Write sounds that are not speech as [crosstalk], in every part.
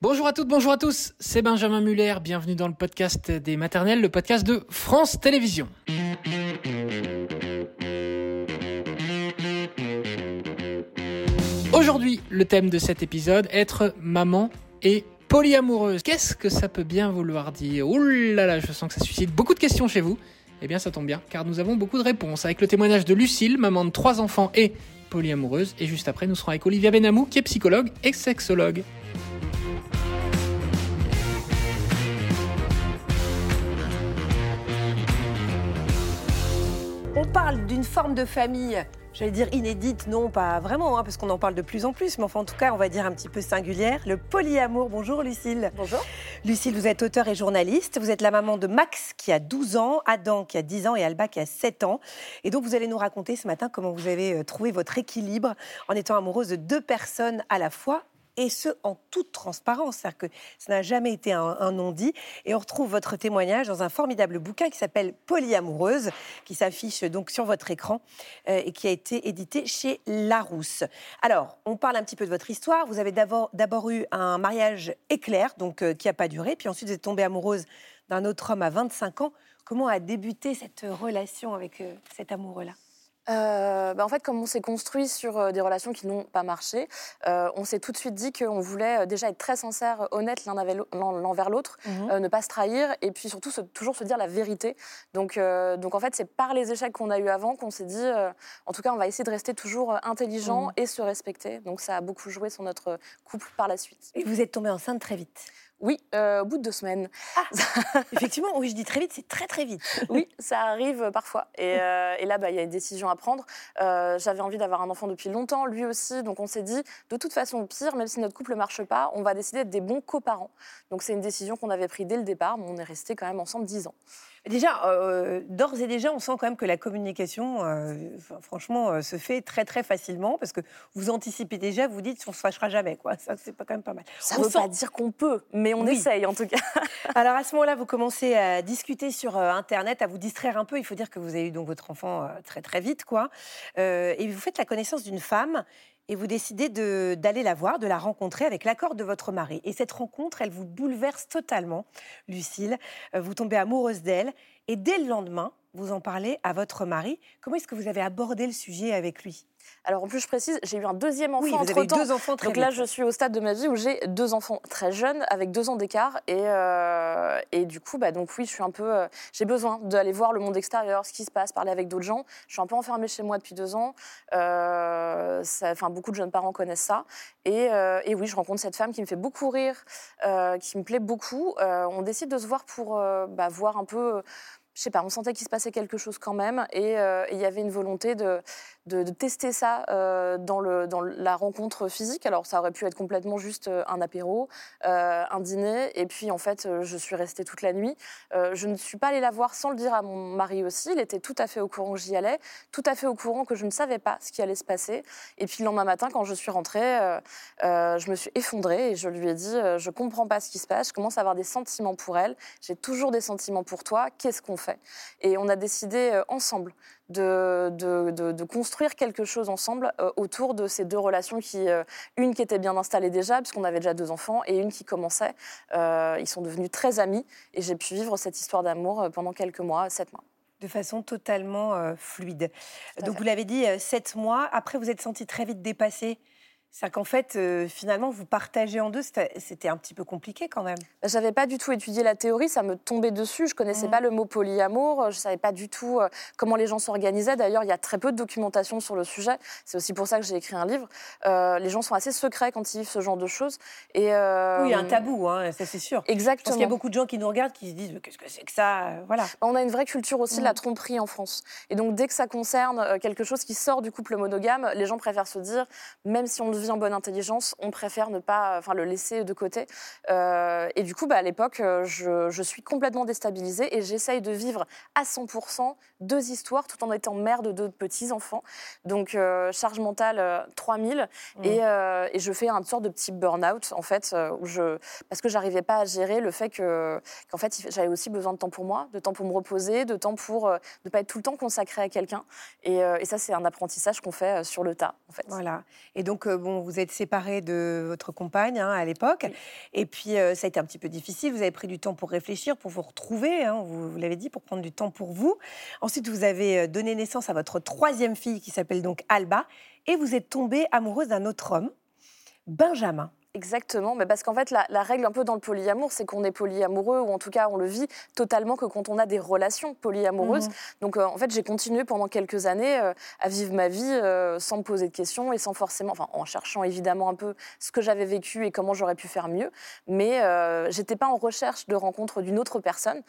Bonjour à toutes, bonjour à tous, c'est Benjamin Muller, bienvenue dans le podcast des maternelles, le podcast de France Télévisions. Aujourd'hui, le thème de cet épisode, être maman et polyamoureuse. Qu'est-ce que ça peut bien vouloir dire? Ouh là là, je sens que ça suscite beaucoup de questions chez vous. Eh bien, ça tombe bien, car nous avons beaucoup de réponses avec le témoignage de Lucille, maman de trois enfants et polyamoureuse. Et juste après, nous serons avec Olivia Benamou, qui est psychologue et sexologue. On parle d'une forme de famille, j'allais dire inédite, non pas vraiment, hein, parce qu'on en parle de plus en plus, mais enfin en tout cas on va dire un petit peu singulière, le polyamour. Bonjour Lucille. Bonjour. Lucille, vous êtes auteur et journaliste, vous êtes la maman de Max qui a 12 ans, Adam qui a 10 ans et Alba qui a 7 ans. Et donc vous allez nous raconter ce matin comment vous avez euh, trouvé votre équilibre en étant amoureuse de deux personnes à la fois et ce, en toute transparence. C'est-à-dire que ça n'a jamais été un, non-dit. Et on retrouve votre témoignage dans un formidable bouquin qui s'appelle Polyamoureuse, qui s'affiche donc sur votre écran euh, et qui a été édité chez Larousse. Alors, on parle un petit peu de votre histoire. Vous avez d'abord eu un mariage éclair, donc euh, qui n'a pas duré. Puis ensuite, vous êtes tombée amoureuse d'un autre homme à 25 ans. Comment a débuté cette relation avec euh, cet amoureux-là? Euh, bah, en fait, comme on s'est construit sur euh, des relations qui n'ont pas marché, euh, on s'est tout de suite dit qu'on voulait déjà être très sincère, honnête l'un envers l'autre, mhm. ne pas se trahir et puis surtout toujours se dire la vérité. Donc, donc en fait, c'est par les échecs qu'on a eu avant qu'on s'est dit, en tout cas, on va essayer de rester toujours intelligent mhm. et se respecter. Donc ça a beaucoup joué sur notre couple par la suite. Et vous êtes tombée enceinte très vite oui, euh, au bout de deux semaines. Ah, [laughs] effectivement, oui, je dis très vite, c'est très très vite. [laughs] oui, ça arrive parfois. Et, [laughs] euh, et là, bah, il y a une décision à prendre. Euh, j'avais envie d'avoir un enfant depuis longtemps, lui aussi. Donc on s'est dit, de toute façon, au pire, même si notre couple ne marche pas, on va décider d'être des bons coparents. Donc c'est une décision qu'on avait prise dès le départ, mais on est resté quand même ensemble dix ans. Déjà, euh, d'ores et déjà, on sent quand même que la communication, euh, franchement, euh, se fait très très facilement parce que vous anticipez déjà, vous dites on se fâchera jamais, quoi. Ça, c'est pas quand même pas mal. Ça ne veut pas dire qu'on peut, mais on essaye en tout cas. [laughs] Alors à ce moment-là, vous commencez à discuter sur Internet, à vous distraire un peu. Il faut dire que vous avez eu donc votre enfant très très vite, quoi. et vous faites la connaissance d'une femme et vous décidez d'aller la voir, de la rencontrer avec l'accord de votre mari. Et cette rencontre, elle vous bouleverse totalement, Lucille. Euh, vous tombez amoureuse d'elle et dès le lendemain, vous en parlez à votre mari. Comment est-ce que vous avez abordé le sujet avec lui? Alors en plus, je précise, j'ai eu un deuxième enfant oui, vous avez deux enfants très Donc là, je suis au stade de ma vie où j'ai deux enfants très jeunes, avec deux ans d'écart. Et, euh, et du coup, bah, donc oui, je suis un peu. Euh, j'ai besoin d'aller voir le monde extérieur, ce qui se passe, parler avec d'autres gens. Je suis un peu enfermée chez moi depuis deux ans. Euh, enfin, beaucoup de jeunes parents connaissent ça. Et, et, oui, je rencontre cette femme qui me fait beaucoup rire, qui me plaît beaucoup. on décide de se voir pour bah, voir un peu je sais pas, on sentait qu'il se passait quelque chose quand même, et il y avait une volonté de, de, tester ça euh, dans, le, dans la rencontre physique. Alors, ça aurait pu être complètement juste euh, un apéro, euh, un dîner. Et puis, en fait, je suis restée toute la nuit. je ne suis pas allée la voir sans le dire à mon mari aussi. Il était tout à fait au courant que j'y allais, tout à fait au courant que je ne savais pas ce qui allait se passer. Et puis, le lendemain matin, quand je suis rentrée, je me suis effondrée et je lui ai dit Je comprends pas ce qui se passe. Je commence à avoir des sentiments pour elle. J'ai toujours des sentiments pour toi. Qu'est-ce qu'on fait? Et on a décidé ensemble de, de, construire quelque chose ensemble euh, autour de ces deux relations qui, euh, une qui était bien installée déjà, puisqu'on avait déjà deux enfants, et une qui commençait. Euh, ils sont devenus très amis, et j'ai pu vivre cette histoire d'amour pendant quelques mois, sept mois. De façon totalement fluide. Donc vous l'avez dit, sept mois. Après, vous êtes senti très vite dépassé c'est qu'en fait, euh, finalement, vous partagez en deux, c'était un petit peu compliqué quand même. Bah, j'avais pas du tout étudié la théorie, ça me tombait dessus. Je connaissais mmh. pas le mot polyamour, je savais pas du tout euh, comment les gens s'organisaient. D'ailleurs, il y a très peu de documentation sur le sujet. C'est aussi pour ça que j'ai écrit un livre. Euh, les gens sont assez secrets quand ils vivent ce genre de choses. Et oui, il y a un tabou, hein, ça c'est sûr. Exactement. Parce qu'il y a beaucoup de gens qui nous regardent, qui se disent qu'est-ce que c'est que ça, voilà. On a une vraie culture aussi de la mmh. tromperie en France. Et donc, dès que ça concerne quelque chose qui sort du couple monogame, les gens préfèrent se dire, même si on le vit en bonne intelligence, on préfère ne pas, enfin, le laisser de côté. Euh, et du coup, bah, à l'époque, euh, je, suis complètement déstabilisée et j'essaye de vivre à 100% deux histoires tout en étant mère de deux petits enfants. Donc euh, charge mentale 3000 mmh. et, et, je fais un sorte de petit burn-out en fait où je parce que j'arrivais pas à gérer le fait que qu'en fait j'avais aussi besoin de temps pour moi, de temps pour me reposer, de temps pour ne pas être tout le temps consacré à quelqu'un. Et, et ça c'est un apprentissage qu'on fait sur le tas en fait. Voilà. Et donc bon bon, vous êtes séparé de votre compagne hein, à l'époque. Et puis, ça a été un petit peu difficile. Vous avez pris du temps pour réfléchir, pour vous retrouver, hein, vous, vous l'avez dit, pour prendre du temps pour vous. Ensuite, vous avez donné naissance à votre troisième fille qui s'appelle donc Alba. Et vous êtes tombée amoureuse d'un autre homme, Benjamin. Exactement, mais parce qu'en fait, la, règle un peu dans le polyamour, c'est qu'on est polyamoureux, ou en tout cas, on le vit totalement que quand on a des relations polyamoureuses. Mhm. Donc, euh, en fait, j'ai continué pendant quelques années euh, à vivre ma vie euh, sans me poser de questions et sans forcément, enfin, en cherchant évidemment un peu ce que j'avais vécu et comment j'aurais pu faire mieux. Mais j'étais pas en recherche de rencontre d'une autre personne.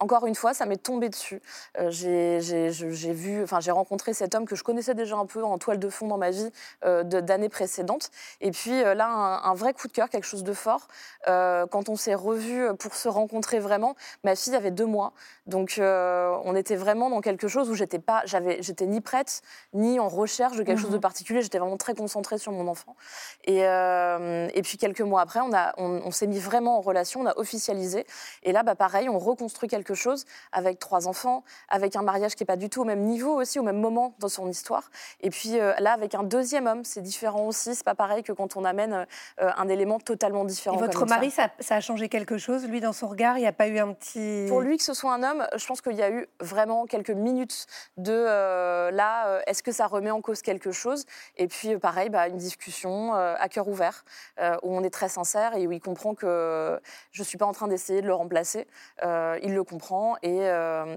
encore une fois, ça m'est tombé dessus. j'ai vu, enfin, j'ai rencontré cet homme que je connaissais déjà un peu en toile de fond dans ma vie d'années précédentes. Et puis là, un un, vrai coup de cœur, quelque chose de fort. Euh, quand on s'est revus pour se rencontrer vraiment, ma fille avait deux mois. Donc euh, on était vraiment dans quelque chose où j'étais pas, j'avais, j'étais ni prête, ni en recherche de quelque chose de mhm. particulier. J'étais vraiment très concentrée sur mon enfant. Et, euh, et puis quelques mois après, on, a, on, s'est mis vraiment en relation, on a officialisé. Et là, bah, pareil, on reconstruit quelque chose avec trois enfants, avec un mariage qui n'est pas du tout au même niveau aussi, au même moment dans son histoire. Et puis là, avec un deuxième homme, c'est différent aussi. C'est pas pareil que quand on amène euh, un élément totalement différent. Et votre mari, ça. a changé quelque chose, lui, dans son regard? Il n'y a pas eu un petit... Pour lui, que ce soit un homme, je pense qu'il y a eu vraiment quelques minutes de euh, là, euh, est-ce que ça remet en cause quelque chose? Et puis, pareil, bah, une discussion à cœur ouvert, où on est très sincère et où il comprend que je ne suis pas en train d'essayer de le remplacer. il le comprend et,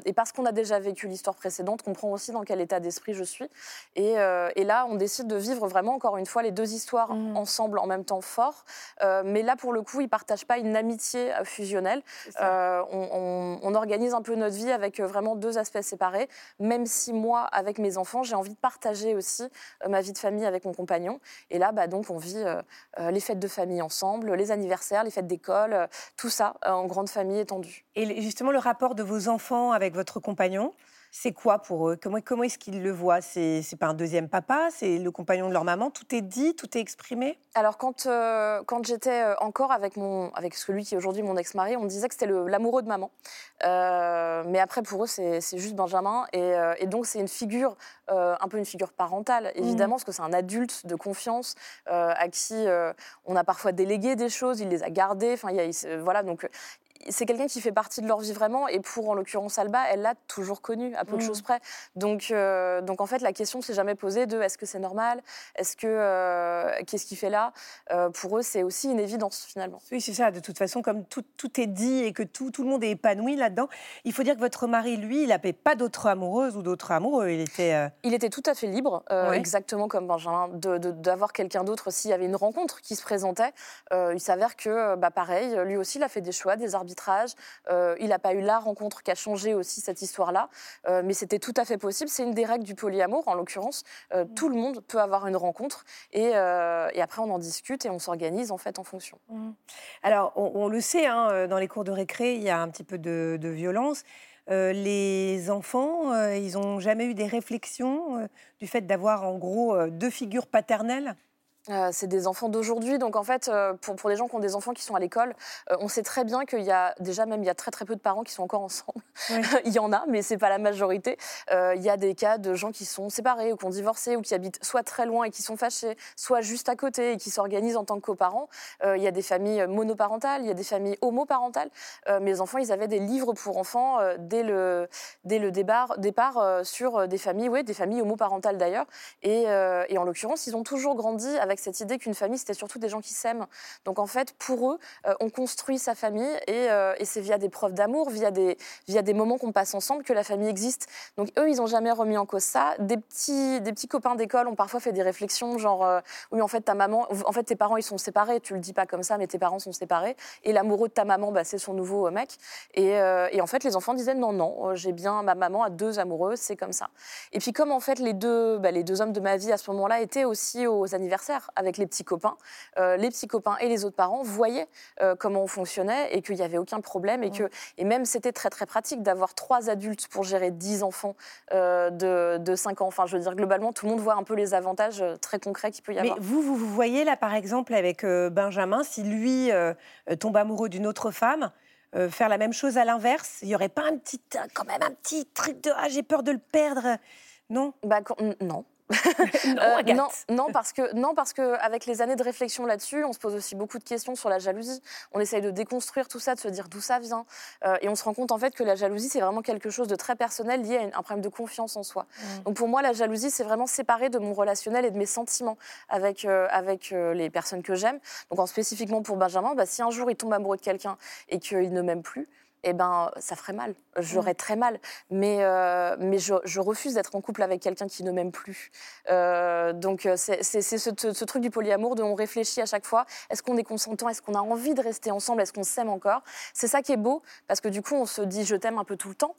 et parce qu'on a déjà vécu l'histoire précédente, comprend aussi dans quel état d'esprit je suis. Et, et, là, on décide de vivre vraiment, encore une fois, les deux histoires mmh. ensemble en même temps fort. Euh, mais là, pour le coup, ils ne partagent pas une amitié euh, fusionnelle. Euh, on, organise un peu notre vie avec vraiment deux aspects séparés, même si moi, avec mes enfants, j'ai envie de partager aussi ma vie de famille avec mon compagnon. Et là, bah, donc, on vit les fêtes de famille ensemble, les anniversaires, les fêtes d'école, tout ça en grande famille étendue. Et justement, le rapport de vos enfants avec votre compagnon c'est quoi pour eux? Comment, comment est-ce qu'ils le voient? C'est pas un deuxième papa, c'est le compagnon de leur maman? Tout est dit, tout est exprimé? Alors quand, euh, quand j'étais euh, encore avec, mon, avec celui qui est aujourd'hui mon ex-mari, on disait que c'était l'amoureux de maman. Euh, mais après pour eux c'est juste Benjamin et, et donc c'est une figure, un peu une figure parentale évidemment, mmh. parce que c'est un adulte de confiance à qui on a parfois délégué des choses, il les a gardées. Enfin, voilà donc c'est quelqu'un qui fait partie de leur vie vraiment. Et pour, en l'occurrence, Alba, elle l'a toujours connu, à peu de mm. choses près. Donc, euh, donc, en fait, la question s'est jamais posée de est-ce que c'est normal? Est-ce que. Euh, qu'est-ce qu'il fait là? Euh, Pour eux, c'est aussi une évidence, finalement. Oui, c'est ça. De toute façon, comme tout, tout est dit et que tout, tout, le monde est épanoui là-dedans, il faut dire que votre mari, lui, il n'avait pas d'autres amoureuses ou d'autres amoureux. Il était. Il était tout à fait libre, exactement comme Benjamin, d'avoir de, quelqu'un d'autre s'il y avait une rencontre qui se présentait. il s'avère que, bah, pareil, lui aussi, il a fait des choix, des arbitrages euh, il n'a pas eu la rencontre qui a changé aussi cette histoire-là, euh, mais c'était tout à fait possible. C'est une des règles du polyamour, en l'occurrence. Euh, mm. Tout le monde peut avoir une rencontre et, après on en discute et on s'organise en fait en fonction. Mm. Alors on, le sait, hein, dans les cours de récré, il y a un petit peu de, violence. les enfants, ils n'ont jamais eu des réflexions du fait d'avoir en gros deux figures paternelles? Euh, c'est des enfants d'aujourd'hui, donc en fait, euh, pour, pour les gens qui ont des enfants qui sont à l'école, euh, on sait très bien qu'il y a déjà même il y a très très peu de parents qui sont encore ensemble. [laughs] il y en a, mais c'est pas la majorité. il y a des cas de gens qui sont séparés ou qui ont divorcé ou qui habitent soit très loin et qui sont fâchés, soit juste à côté et qui s'organisent en tant que coparents. il y a des familles monoparentales, il y a des familles homoparentales. mes enfants, ils avaient des livres pour enfants dès le dès le départ, départ sur des familles, ouais, des familles homoparentales d'ailleurs. Et, et en l'occurrence, ils ont toujours grandi avec avec cette idée qu'une famille, c'était surtout des gens qui s'aiment. Donc en fait, pour eux, euh, on construit sa famille euh, et, c'est via des preuves d'amour, via des, moments qu'on passe ensemble que la famille existe. Donc eux, ils n'ont jamais remis en cause ça. Des petits, copains d'école ont parfois fait des réflexions, genre, euh, oui, en fait, ta maman, en fait, tes parents, ils sont séparés. Tu le dis pas comme ça, mais tes parents sont séparés. Et l'amoureux de ta maman, bah, c'est son nouveau mec. Et, en fait, les enfants disaient, non, non, j'ai bien, ma maman a deux amoureux, c'est comme ça. Et puis comme en fait, bah, les deux hommes de ma vie à ce moment-là étaient aussi aux anniversaires avec les petits copains. Euh, les petits copains et les autres parents voyaient euh, comment on fonctionnait et qu'il n'y avait aucun problème. Et, que, et même, c'était très, très pratique d'avoir trois adultes pour gérer dix enfants euh, de, de 5 ans. Enfin, je veux dire, globalement, tout le monde voit un peu les avantages très concrets qu'il peut y avoir. Mais vous, vous, vous voyez là, par exemple, avec Benjamin, si lui tombe amoureux d'une autre femme, faire la même chose à l'inverse Il n'y aurait pas un petit, quand même un petit truc de ah, j'ai peur de le perdre Non? Bah, Non. [laughs] non, non, parce que non parce que avec les années de réflexion là-dessus, on se pose aussi beaucoup de questions sur la jalousie. On essaye de déconstruire tout ça, de se dire d'où ça vient, et on se rend compte en fait que la jalousie c'est vraiment quelque chose de très personnel lié à un problème de confiance en soi. Mmh. Donc pour moi, la jalousie c'est vraiment séparé de mon relationnel et de mes sentiments avec avec les personnes que j'aime. Donc en spécifiquement pour Benjamin, bah, si un jour il tombe amoureux de quelqu'un et qu'il ne m'aime plus, eh ben, ça ferait mal. J'aurais mmh. très mal. Mais, euh, mais je, refuse d'être en couple avec quelqu'un qui ne m'aime plus. Euh, donc, euh, c'est ce, truc du polyamour dont on réfléchit à chaque fois. Est-ce qu'on est consentant? Est-ce qu'on a envie de rester ensemble? Est-ce qu'on s'aime encore? C'est ça qui est beau, parce que du coup, on se dit je t'aime un peu tout le temps.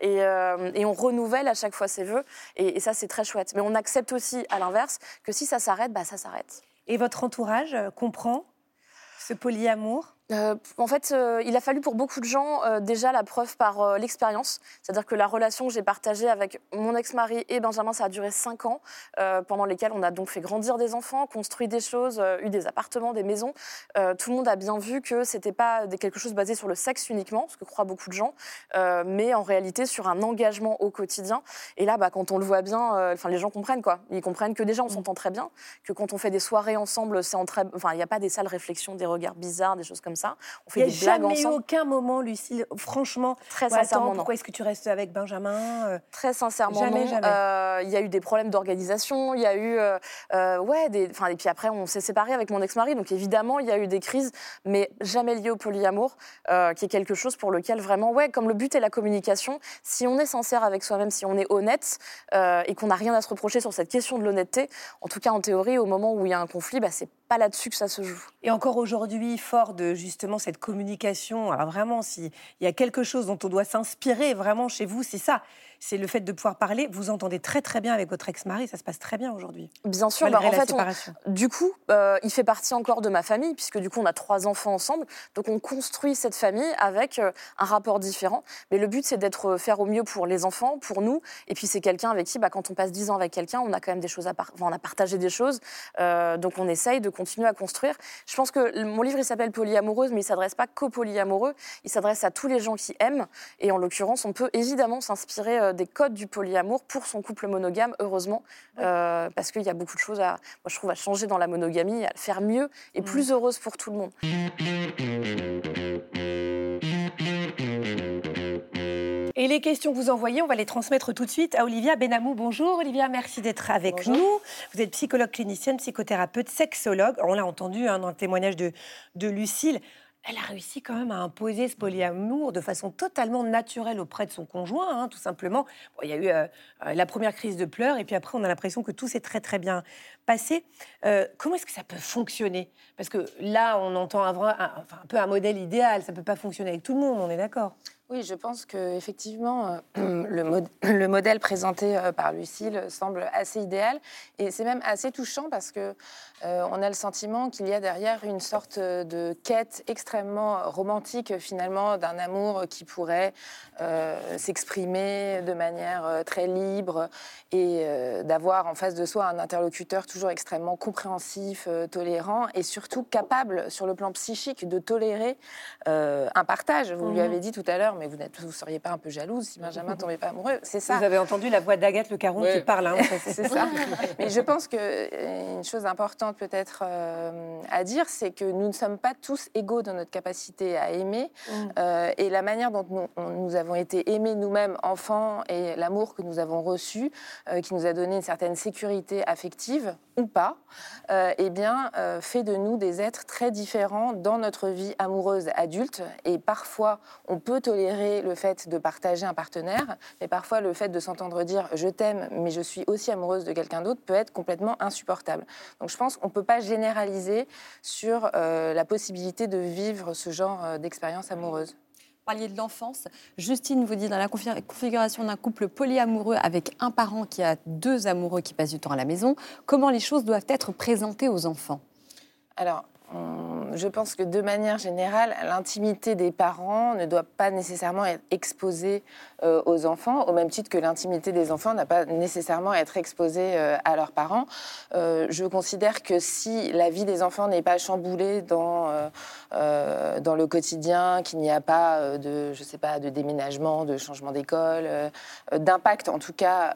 Et, et, on renouvelle à chaque fois ses vœux. Et, et ça, c'est très chouette. Mais on accepte aussi, à l'inverse, que si ça s'arrête, bah, ça s'arrête. Et votre entourage comprend ce polyamour? Euh, en fait, euh, il a fallu pour beaucoup de gens euh, déjà la preuve par l'expérience. C'est-à-dire que la relation que j'ai partagée avec mon ex-mari et Benjamin, ça a duré cinq ans, pendant lesquels on a donc fait grandir des enfants, construit des choses, eu des appartements, des maisons. tout le monde a bien vu que c'était pas quelque chose basé sur le sexe uniquement, ce que croient beaucoup de gens, mais en réalité sur un engagement au quotidien. Et là, bah, quand on le voit bien, enfin les gens comprennent quoi. Ils comprennent que déjà on mmh. s'entend très bien, que quand on fait des soirées ensemble, c'est très... enfin il n'y a pas des sales réflexions, des regards bizarres, des choses comme ça. On fait Il n'y a jamais eu aucun moment, Lucille, franchement. Très sincèrement, Pourquoi est-ce que tu restes avec Benjamin euh? Très sincèrement, jamais, Jamais. Euh, il y a eu des problèmes d'organisation, il y a eu, euh, ouais, des, et puis après on s'est séparés avec mon ex-mari, donc évidemment il y a eu des crises, mais jamais liées au polyamour, qui est quelque chose pour lequel vraiment, ouais, comme le but est la communication, si on est sincère avec soi-même, si on est honnête et qu'on n'a rien à se reprocher sur cette question de l'honnêteté, en tout cas en théorie, au moment où il y a un conflit, bah, c'est pas là-dessus que ça se joue. Et encore aujourd'hui, fort de justement cette communication, alors vraiment, s'il y a quelque chose dont on doit s'inspirer vraiment chez vous, c'est ça c'est le fait de pouvoir parler. Vous entendez très très bien avec votre ex-mari, ça se passe très bien aujourd'hui. Bien sûr, bah, en fait, du coup, euh, il fait partie encore de ma famille, puisque du coup, on a trois enfants ensemble. Donc, on construit cette famille avec euh, un rapport différent. Mais le but, c'est d'être euh, faire au mieux pour les enfants, pour nous. Et puis, c'est quelqu'un avec qui, bah, quand on passe dix ans avec quelqu'un, on a quand même des choses à enfin, on a partagé des choses. donc, on essaye de continuer à construire. Je pense que mon livre, il s'appelle Polyamoureuse, mais il s'adresse pas qu'aux polyamoureux. Il s'adresse à tous les gens qui aiment. Et en l'occurrence, on peut évidemment s'inspirer euh, des codes du polyamour pour son couple monogame, heureusement, euh, parce qu'il y a beaucoup de choses à, moi, je trouve, à changer dans la monogamie, à faire mieux et plus heureuse pour tout le monde. Et les questions que vous envoyez, on va les transmettre tout de suite à Olivia Benamou. Bonjour Olivia, merci d'être avec nous. Vous êtes psychologue clinicienne, psychothérapeute, sexologue. On l'a entendu hein, dans le témoignage de, de Lucille elle a réussi quand même à imposer ce polyamour de façon totalement naturelle auprès de son conjoint, hein, tout simplement. il y a eu euh, euh, la première crise de pleurs, et puis après, on a l'impression que tout s'est très très bien passé. Euh, comment est-ce que ça peut fonctionner? Parce que là, on entend un, un, un, peu un modèle idéal, ça ne peut pas fonctionner avec tout le monde, on est d'accord? Oui, je pense qu'effectivement, [clears throat] le, [clears throat] le, modèle présenté par Lucille semble assez idéal et c'est même assez touchant parce que euh, on a le sentiment qu'il y a derrière une sorte de quête extrêmement romantique finalement d'un amour qui pourrait euh, s'exprimer de manière euh, très libre et d'avoir en face de soi un interlocuteur toujours extrêmement compréhensif, tolérant et surtout capable sur le plan psychique de tolérer un partage. Vous lui mhm. avez dit tout à l'heure, mais vous ne seriez pas un peu jalouse si Benjamin [laughs] tombait pas amoureux. C'est ça. Vous avez entendu la voix d'Agathe Le Caron qui parle. Hein, [laughs] c'est ça. mais je pense qu'une chose importante peut-être euh, à dire, c'est que nous ne sommes pas tous égaux dans notre capacité à aimer. Mm. Euh, et la manière dont nous, avons été aimés nous-mêmes, enfants, et l'amour que nous avons reçu, euh, qui nous a donné une certaine sécurité affective, ou pas, eh bien, fait de nous des êtres très différents dans notre vie amoureuse adulte. Et parfois, on peut tolérer le fait de partager un partenaire, mais parfois, le fait de s'entendre dire je t'aime, mais je suis aussi amoureuse de quelqu'un d'autre peut être complètement insupportable. Donc, je pense qu'on ne peut pas généraliser sur euh, la possibilité de vivre ce genre euh, d'expérience amoureuse parliez de l'enfance. Justine vous dit dans la configuration d'un couple polyamoureux avec un parent qui a deux amoureux qui passent du temps à la maison, comment les choses doivent être présentées aux enfants? Alors, je pense que de manière générale, l'intimité des parents ne doit pas nécessairement être exposée euh, aux enfants, au même titre que l'intimité des enfants n'a pas nécessairement à être exposée euh, à leurs parents. Euh, je considère que si la vie des enfants n'est pas chamboulée dans dans le quotidien, qu'il n'y a pas de, je sais pas, de déménagement, de changement d'école, d'impact en tout cas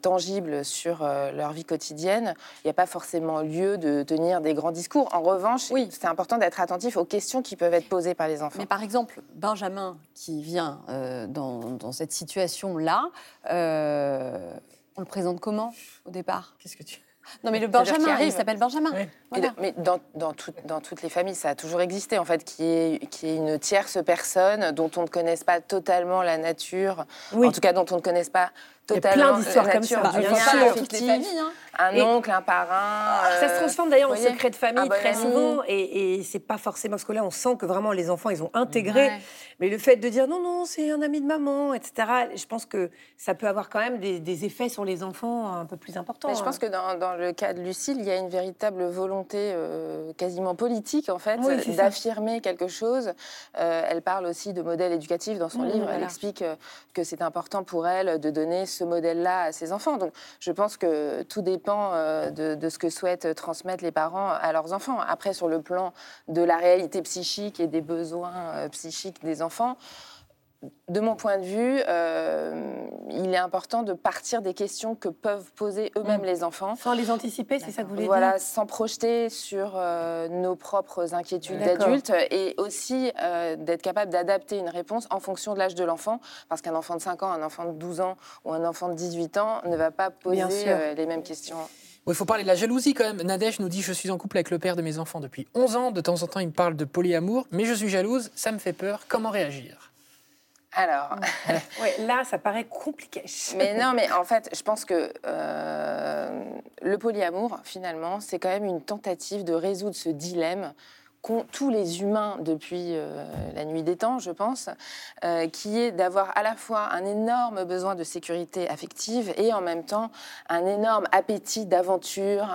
tangible sur leur vie quotidienne, il n'y a pas forcément lieu de tenir des grands discours. En revanche, Oui. c'est important d'être attentif aux questions qui peuvent être posées par les enfants. Mais par exemple, Benjamin qui vient euh, dans, dans cette situation-là, euh, on le présente comment au départ? Qu'est-ce que tu. [laughs] Non, mais le Benjamin, il arrive. s'appelle Benjamin. Voilà. de- mais dans, dans, tout- dans toutes les familles, ça a toujours existé, en fait, qui est, qui est une tierce personne dont on ne connaisse pas totalement la nature, Oui. en tout cas dont on ne connaisse pas Il y a totalement plein d'histoires la comme ça, du bien lien sûr. Toutes les affectif. familles, hein. Un Et- oncle, un parrain. Ça se euh, transforme d'ailleurs en secret de famille Un bon très ami. souvent, et, et c'est pas forcément parce que là on sent que vraiment les enfants ils ont intégré, Ouais. mais le fait de dire non non c'est un ami de maman, etc. Je pense que ça peut avoir quand même des, des effets sur les enfants un peu plus importants. Mais je pense hein. que dans, dans le cas de Lucille, il y a une véritable volonté euh, quasiment politique, en fait, Oui, d'affirmer quelque chose. Euh, elle parle aussi de modèle éducatif dans son Mmh, livre. Elle explique euh, que c'est important pour elle de donner ce modèle-là à ses enfants. Donc, je pense que tout dépend euh, de, ce que souhaitent transmettre les parents à leurs enfants. Après, sur le plan de la réalité psychique et des besoins euh, psychiques des enfants, de mon point de vue, euh, il est important de partir des questions que peuvent poser eux-mêmes Mm. les enfants. Sans les anticiper, c'est ça que vous voulez Voilà, dire sans projeter sur euh, nos propres inquiétudes d'adultes et aussi euh, d'être capable d'adapter une réponse en fonction de l'âge de l'enfant. Parce qu'un enfant de 5 ans, un enfant de 12 ans ou un enfant de 18 ans ne va pas poser euh, les mêmes questions. Bon, il faut parler de la jalousie quand même. Nadège nous dit Je suis en couple avec le père de mes enfants depuis 11 ans. De temps en temps, il me parle de polyamour, mais je suis jalouse, ça me fait peur. Comment réagir? Alors, Ouais, [laughs] là ça paraît compliqué. mais non, mais en fait, je pense que euh, le polyamour, finalement, c'est quand même une tentative de résoudre ce dilemme qu'ont tous les humains depuis euh, la nuit des temps, je pense, euh, qui est d'avoir à la fois un énorme besoin de sécurité affective et en même temps un énorme appétit d'aventure,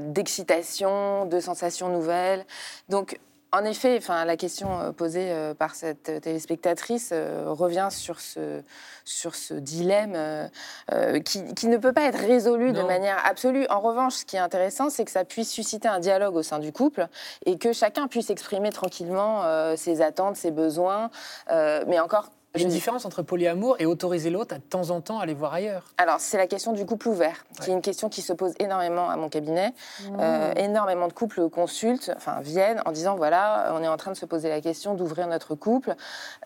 d'excitation, de sensations nouvelles. Donc, en effet, enfin, la question euh, posée euh, par cette téléspectatrice euh, revient sur ce, sur ce dilemme euh, qui, qui ne peut pas être résolu de manière absolue. En revanche, ce qui est intéressant, c'est que ça puisse susciter un dialogue au sein du couple et que chacun puisse exprimer tranquillement euh, ses attentes, ses besoins. Mais encore, Il y a une différence entre polyamour et autoriser l'autre à de temps en temps aller voir ailleurs. alors, c'est la question du couple ouvert, qui est une question qui se pose énormément à mon cabinet. Euh, énormément de couples consultent, enfin viennent en disant voilà, on est en train de se poser la question d'ouvrir notre couple.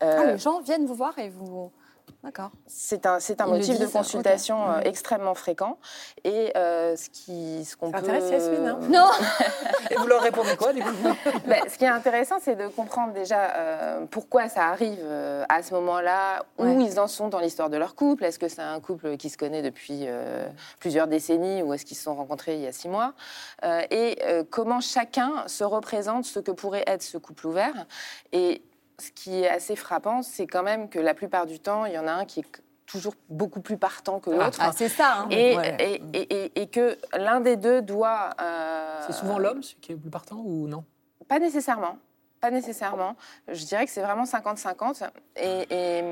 Euh, Ah, les gens viennent vous voir et vous. D'accord. c'est un, c'est un motif de consultation euh, extrêmement fréquent. Et euh, ce qui, ce qu'on Ça peut. intéresse Yasmine, hein Non [laughs] Et vous leur répondez quoi du coup? [laughs] Ben, ce qui est intéressant, c'est de comprendre déjà euh, pourquoi ça arrive euh, à ce moment-là, où Ouais. ils en sont dans l'histoire de leur couple. Est-ce que c'est un couple qui se connaît depuis euh, plusieurs décennies ou est-ce qu'ils se sont rencontrés il y a six mois? Euh, Et euh, comment chacun se représente ce que pourrait être ce couple ouvert? Et ce qui est assez frappant, c'est quand même que la plupart du temps, il y en a un qui est toujours beaucoup plus partant que l'autre. Ah, c'est ça. hein. Et, Ouais. et, et- et- et que l'un des deux doit... euh, C'est souvent l'homme celui qui est le plus partant ou non? Pas nécessairement. Pas nécessairement. Je dirais que c'est vraiment 50-50. Et, et,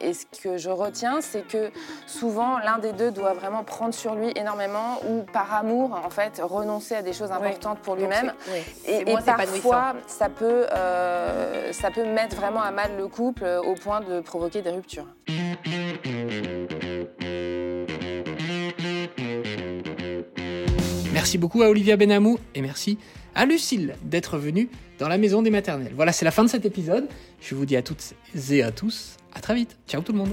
et ce que je retiens, c'est que souvent, l'un des deux doit vraiment prendre sur lui énormément ou, par amour, en fait, renoncer à des choses importantes pour lui-même. Et, parfois, ça peut, euh, ça peut mettre vraiment à mal le couple euh, au point de provoquer des ruptures. Merci beaucoup à Olivia Benamou et merci à Lucille d'être venue dans la maison des maternelles. Voilà, c'est la fin de cet épisode. Je vous dis à toutes et à tous, à très vite. Ciao tout le monde.